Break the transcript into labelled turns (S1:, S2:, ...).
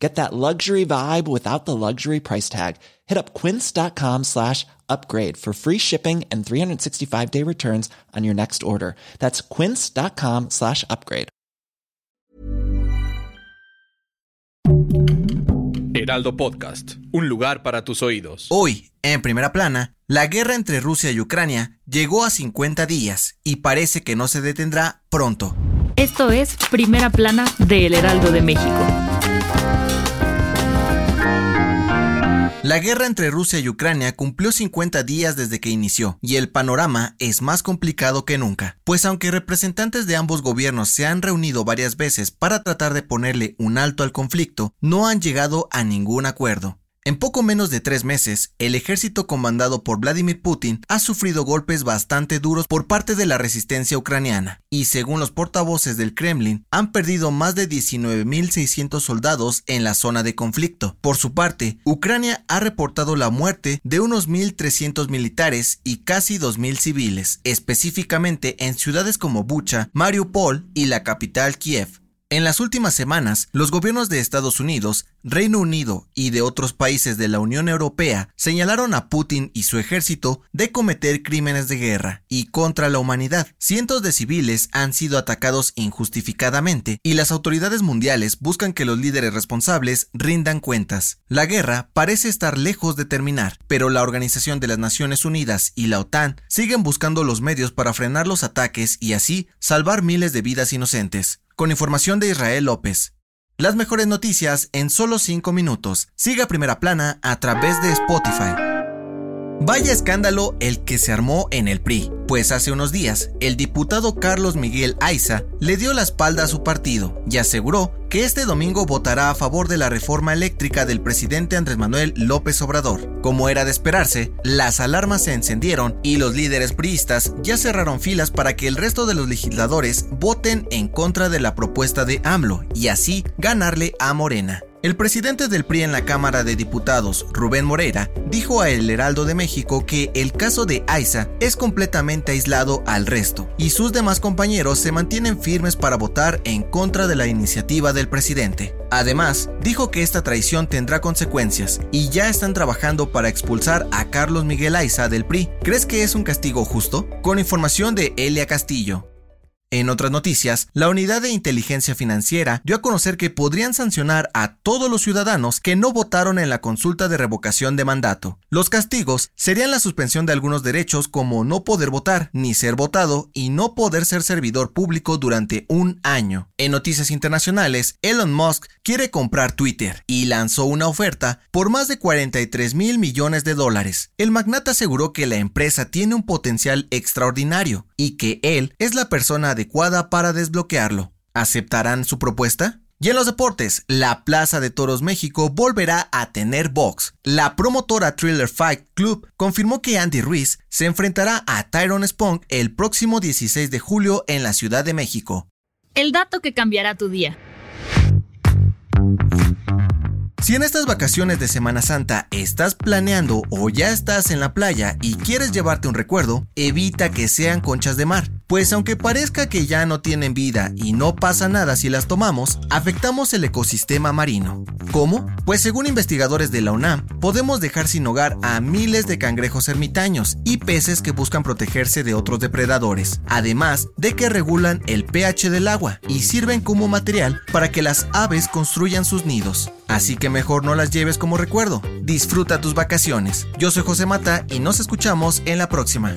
S1: Get that luxury vibe without the luxury price tag. Hit up quince.com slash upgrade for free shipping and 365 day returns on your next order. That's quince.com slash upgrade.
S2: Heraldo Podcast, un lugar para tus oídos.
S3: Hoy, en primera plana, la guerra entre Rusia y Ucrania llegó a 50 días y parece que no se detendrá pronto.
S4: Esto es Primera Plana de El Heraldo de México.
S3: La guerra entre Rusia y Ucrania cumplió 50 días desde que inició, y el panorama es más complicado que nunca, pues aunque representantes de ambos gobiernos se han reunido varias veces para tratar de ponerle un alto al conflicto, no han llegado a ningún acuerdo. En poco menos de tres meses, el ejército comandado por Vladimir Putin ha sufrido golpes bastante duros por parte de la resistencia ucraniana, y según los portavoces del Kremlin, han perdido más de 19.600 soldados en la zona de conflicto. Por su parte, Ucrania ha reportado la muerte de unos 1.300 militares y casi 2.000 civiles, específicamente en ciudades como Bucha, Mariupol y la capital Kiev. En las últimas semanas, los gobiernos de Estados Unidos, Reino Unido y de otros países de la Unión Europea señalaron a Putin y su ejército de cometer crímenes de guerra y contra la humanidad. Cientos de civiles han sido atacados injustificadamente y las autoridades mundiales buscan que los líderes responsables rindan cuentas. La guerra parece estar lejos de terminar, pero la Organización de las Naciones Unidas y la OTAN siguen buscando los medios para frenar los ataques y así salvar miles de vidas inocentes con información de Israel López. Las mejores noticias en solo 5 minutos. Siga Primera Plana a través de Spotify. Vaya escándalo el que se armó en el PRI, pues hace unos días el diputado Carlos Miguel Aiza le dio la espalda a su partido y aseguró que este domingo votará a favor de la reforma eléctrica del presidente Andrés Manuel López Obrador. Como era de esperarse, las alarmas se encendieron y los líderes priistas ya cerraron filas para que el resto de los legisladores voten en contra de la propuesta de AMLO y así ganarle a Morena. El presidente del PRI en la Cámara de Diputados, Rubén Moreira, dijo a El Heraldo de México que el caso de Aiza es completamente aislado al resto y sus demás compañeros se mantienen firmes para votar en contra de la iniciativa del presidente. Además, dijo que esta traición tendrá consecuencias y ya están trabajando para expulsar a Carlos Miguel Aiza del PRI. ¿Crees que es un castigo justo? Con información de Elia Castillo. En otras noticias, la Unidad de Inteligencia Financiera dio a conocer que podrían sancionar a todos los ciudadanos que no votaron en la consulta de revocación de mandato. Los castigos serían la suspensión de algunos derechos como no poder votar, ni ser votado y no poder ser servidor público durante un año. En noticias internacionales, Elon Musk quiere comprar Twitter y lanzó una oferta por más de 43 mil millones de dólares. El magnate aseguró que la empresa tiene un potencial extraordinario y que él es la persona adecuada para desbloquearlo. ¿Aceptarán su propuesta? Y en los deportes, la Plaza de Toros México volverá a tener box. La promotora Thriller Fight Club confirmó que Andy Ruiz se enfrentará a Tyrone Spong el próximo 16 de julio en la Ciudad de México.
S4: El dato que cambiará tu día.
S3: Si en estas vacaciones de Semana Santa estás planeando o ya estás en la playa y quieres llevarte un recuerdo, evita que sean conchas de mar, pues aunque parezca que ya no tienen vida y no pasa nada si las tomamos, afectamos el ecosistema marino. ¿Cómo? Pues según investigadores de la UNAM, podemos dejar sin hogar a miles de cangrejos ermitaños y peces que buscan protegerse de otros depredadores, además de que regulan el pH del agua y sirven como material para que las aves construyan sus nidos. Así que mejor no las lleves como recuerdo. Disfruta tus vacaciones. Yo soy José Mata y nos escuchamos en la próxima.